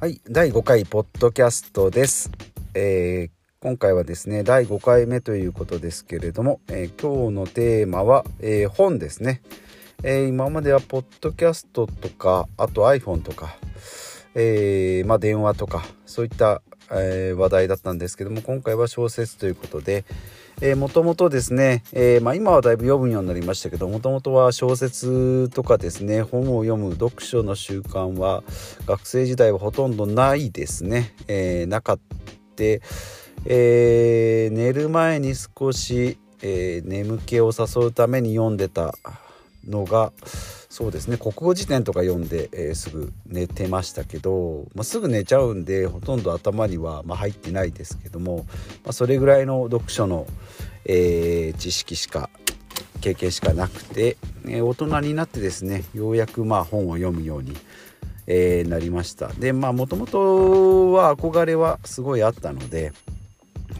はい第5回ポッドキャストです、えー今回はですね第5回目ということですけれども、えー今日のテーマは、えー本ですね、え今まではポッドキャストとかあと iPhone とか、えまあ、電話とかそういった、えー話題だったんですけども今回は小説ということでもともとですね、えーまあ、今はだいぶ読むようになりましたけどもともとは小説とかですね本を読む読書の習慣は学生時代はほとんどないですね、えーなかって、え寝る前に少し、え眠気を誘うために読んでたのがそうですね国語辞典とか読んで、えーすぐ寝てましたけど、まあ、すぐ寝ちゃうんでほとんど頭には、まあ、入ってないですけども、まあ、それぐらいの読書の、えー知識しか経験しかなくて、えー大人になってですねようやくまあ本を読むように、えなりました。でまあもともとは憧れはすごいあったので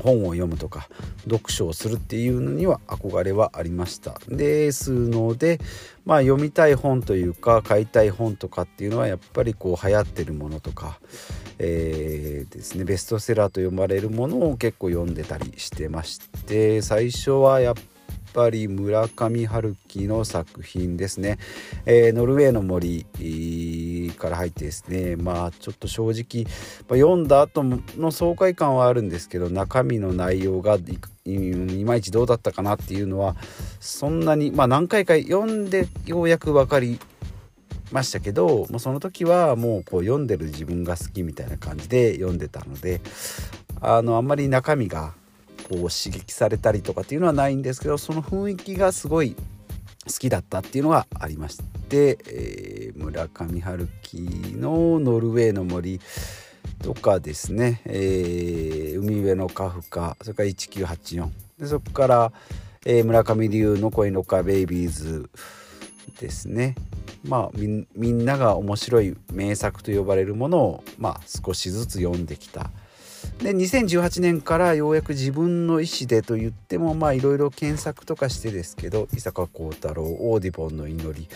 本を読むとか読書をするっていうのには憧れはありました。ですのでまあ読みたい本というか買いたい本とかっていうのはやっぱりこう流行ってるものとか、えーですねベストセラーと呼ばれるものを結構読んでたりしてまして最初はやっぱり村上春樹の作品ですね、えーノルウェーの森から入ってですねまあちょっと正直、ま読んだ後の爽快感はあるんですけど中身の内容がいいまいちどうだったかなっていうのはそんなにまあ何回か読んでようやく分かりましたけどもうその時はもうこう読んでる自分が好きみたいな感じで読んでたのであのあんまり中身がこう刺激されたりとかっていうのはないんですけどその雰囲気がすごい好きだったっていうのがありまして、えー村上春樹の「ノルウェーの森」とかですね、えー海辺のカフカそれから1984でそこから、えー村上龍の「恋のカベイビーズ」ですね。まあみんなが面白い名作と呼ばれるものを、まあ、少しずつ読んできた。で2018年からようやく自分の意思でと言ってもまあいろいろ検索とかしてですけど伊坂幸太郎オーディボンの祈り、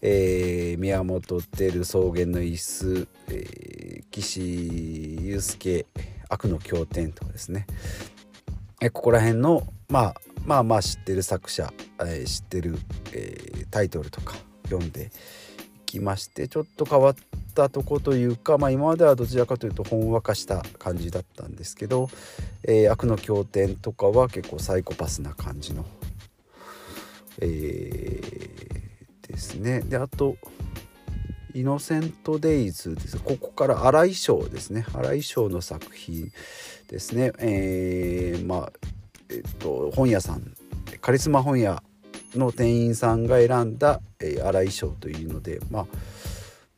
えー宮本照草原の椅子、えー岸優介悪の経典とかですね。えここら辺の、まあ、まあまあ知ってる作者、えー知ってる、えータイトルとか読んできましてちょっと変わったとこというか、まあ、今まではどちらかというとほんわかした感じだったんですけど「えー悪の経典」とかは結構サイコパスな感じの、えーですね。であと「イノセント・デイズ」です。ここから新井翔ですね。新井翔の作品ですね。えーまあえっと本屋さんカリスマ本屋の店員さんが選んだ、えー、新井賞というのでまあ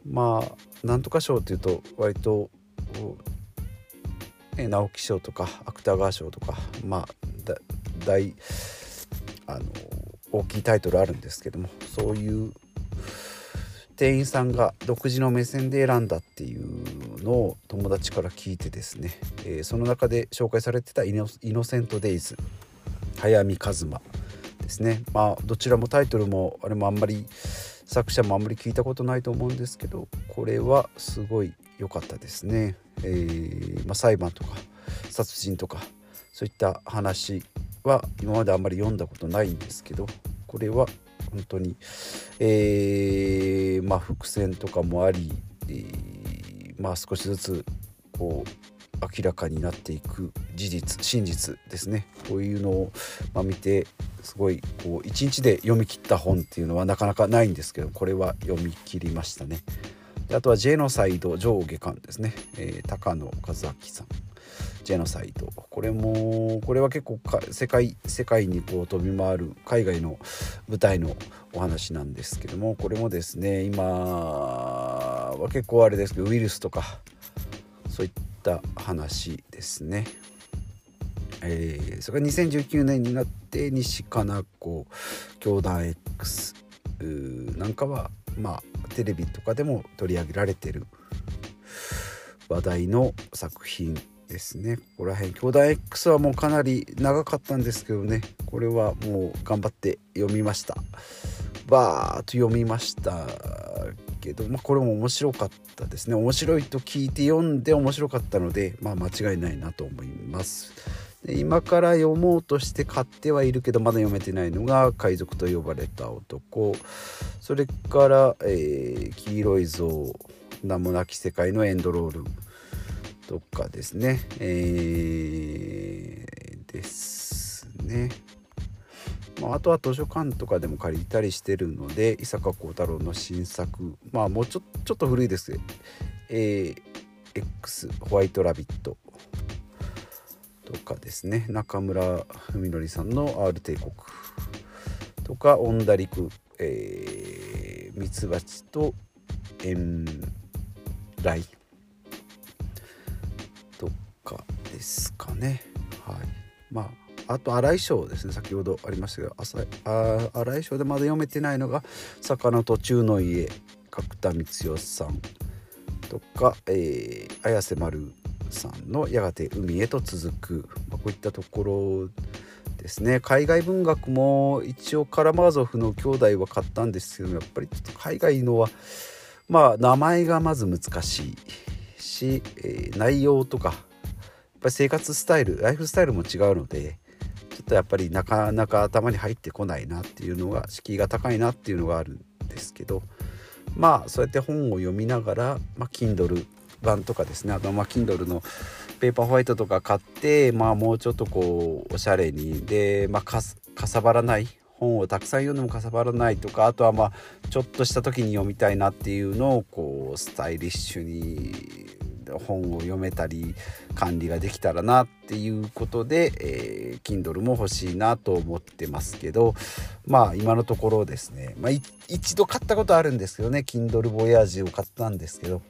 まあなんとか賞というと割と、え直木賞とか芥川賞とかまあだ大あの大きいタイトルあるんですけどもそういう店員さんが独自の目線で選んだっていうのを友達から聞いてですね、えーその中で紹介されてたイノ「イノセント・デイズ」早見一馬。ですね。まあどちらもタイトルもあれもあんまり作者もあんまり聞いたことないと思うんですけどこれはすごい良かったですね、えーまあ、裁判とか殺人とかそういった話は今まであんまり読んだことないんですけどこれは本当に、えーまあ伏線とかもあり、えーまあ少しずつこう明らかになっていく事実真実ですね。こういうのを、まあ、見てすごいこう一日で読み切った本っていうのはなかなかないんですけどこれは読み切りましたね。であとは「ジェノサイド上下巻」ですね、えー高野和明さん。ジェノサイド。これもこれは結構か世界世界にこう飛び回る海外の舞台のお話なんですけどもこれもですね今は結構あれですけどウイルスとかそういった話ですね。えーそれが2019年になって西加奈子教団 X なんかはまあテレビとかでも取り上げられてる話題の作品ですね。ここら辺教団 X はもうかなり長かったんですけどね。これはもう頑張って読みました。バーッと読みましたけど、まあ、これも面白かったですね。面白いと聞いて読んで面白かったので、まあ、間違いないなと思います。で今から読もうとして買ってはいるけどまだ読めてないのが「海賊と呼ばれた男」それから「えー、黄色い像名もなき世界のエンドロール」とかですね。えー、ですね。まあ、あとは図書館とかでも借りたりしてるので伊坂幸太郎の新作。まあもうちょちょっと古いです。えー、X ホワイトラビット。とかですね。中村文則さんの R 帝国とか恩田陸えミツバチと遠来とかですかね。はい。まああと荒井翔ですね。先ほどありましたけど荒井翔でまだ読めてないのが「魚途中の家」角田光代さんとか、えー、綾瀬丸さんの「やがて海へと続く」まあ、こういったところですね。海外文学も一応カラマーゾフの兄弟は買ったんですけどやっぱりちょっと海外のはまあ名前がまず難しいし、えー、内容とかやっぱり生活スタイルライフスタイルも違うのでちょっとやっぱりなかなか頭に入ってこないなっていうのが敷居が高いなっていうのがあるんですけどまあそうやって本を読みながら、まあ、Kindle 版とかですねあとまあ Kindle のペーパーホワイトとか買ってまあもうちょっとこうおしゃれに。で、まあ、かさばらない本をたくさん読んでもかさばらないとかあとはまあちょっとした時に読みたいなっていうのをこうスタイリッシュに本を読めたり管理ができたらなっていうことで、えー、Kindle も欲しいなと思ってますけどまあ今のところですね、まあ、一度買ったことあるんですけどね Kindle Voyage を買ったんですけど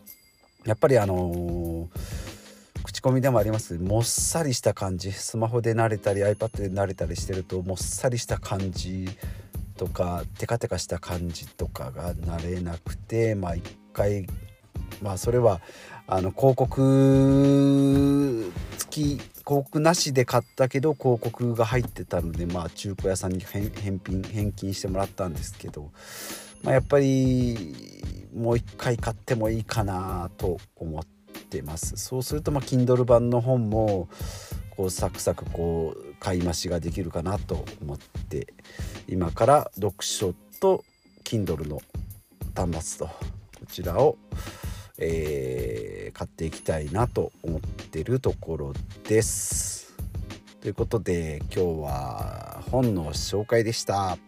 やっぱりあのー、口コミでもあります。もっさりした感じ。スマホで慣れたり iPad で慣れたりしてるともっさりした感じとかテカテカした感じとかが慣れなくてまあ一回まあそれはあの広告付き広告なしで買ったけど広告が入ってたのでまあ中古屋さんに返品返金してもらったんですけど、まあ、やっぱりもう一回買ってもいいかなと思ってますそうするとまあ Kindle 版の本もこうサクサクこう買い増しができるかなと思って今から読書と Kindle の端末とこちらをえー、買っていきたいなと思ってるところです。ということで今日は本の紹介でした。